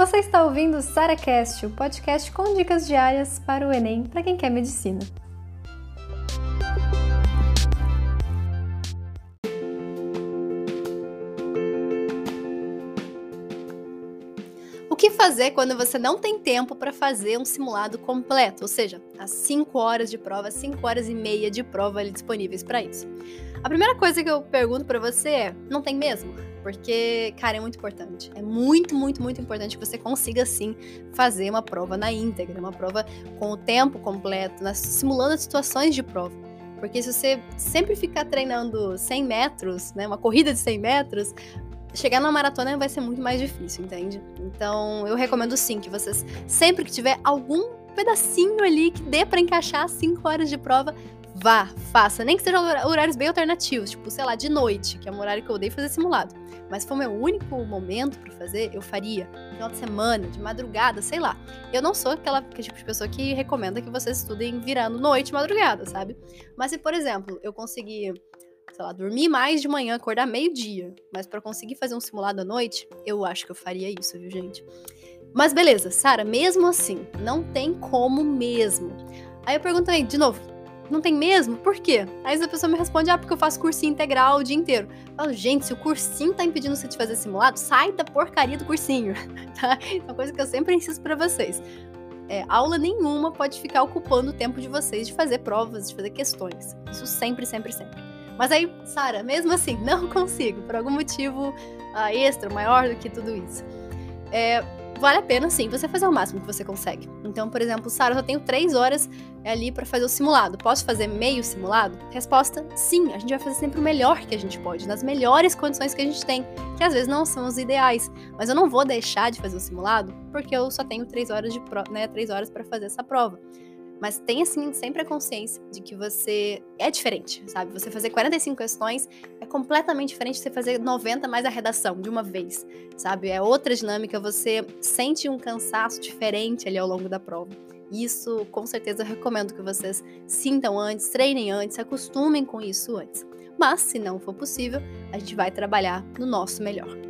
Você está ouvindo o SaraCast, o podcast com dicas diárias para o Enem para quem quer medicina. O que fazer quando você não tem tempo para fazer um simulado completo? Ou seja, as 5 horas de prova, 5 horas e meia de prova disponíveis para isso. A primeira coisa que eu pergunto para você é: não tem mesmo? Porque, cara, é muito importante. É muito, muito, muito importante que você consiga, sim, fazer uma prova na íntegra, uma prova com o tempo completo, nas, simulando as situações de prova. Porque se você sempre ficar treinando 100 metros, né, uma corrida de 100 metros, chegar na maratona vai ser muito mais difícil, entende? Então, eu recomendo sim que vocês, sempre que tiver algum pedacinho ali que dê para encaixar 5 horas de prova, vá, faça. Nem que sejam horários bem alternativos, tipo, sei lá, de noite, que é um horário que eu odeio fazer simulado. Mas se for meu único momento para fazer, eu faria. Final de semana, de madrugada, sei lá. Eu não sou aquela tipo de pessoa que recomenda que vocês estudem virando noite madrugada, sabe? Mas se, por exemplo, eu conseguir sei lá, dormir mais de manhã, acordar meio-dia, mas para conseguir fazer um simulado à noite, eu acho que eu faria isso, viu, gente? Mas beleza, Sara, mesmo assim, não tem como mesmo. Aí eu pergunto aí, de novo, não tem mesmo? Por quê? Aí a pessoa me responde, ah, porque eu faço cursinho integral o dia inteiro. Eu falo, gente, se o cursinho tá impedindo você de fazer simulado, sai da porcaria do cursinho, tá? É uma coisa que eu sempre insisto para vocês. É, aula nenhuma pode ficar ocupando o tempo de vocês de fazer provas, de fazer questões. Isso sempre, sempre, sempre. Mas aí, Sara, mesmo assim, não consigo, por algum motivo uh, extra, maior do que tudo isso. É, vale a pena sim você fazer o máximo que você consegue. Então, por exemplo, Sara, eu só tenho três horas ali para fazer o simulado. Posso fazer meio simulado? Resposta: sim. A gente vai fazer sempre o melhor que a gente pode, nas melhores condições que a gente tem, que às vezes não são os ideais. Mas eu não vou deixar de fazer o simulado porque eu só tenho três horas de pro... né, três horas para fazer essa prova. Mas tenha assim sempre a consciência de que você é diferente, sabe? Você fazer 45 questões é completamente diferente de você fazer 90 mais a redação de uma vez, sabe? É outra dinâmica, você sente um cansaço diferente ali ao longo da prova. Isso, com certeza, eu recomendo que vocês sintam antes, treinem antes, se acostumem com isso antes. Mas, se não for possível, a gente vai trabalhar no nosso melhor.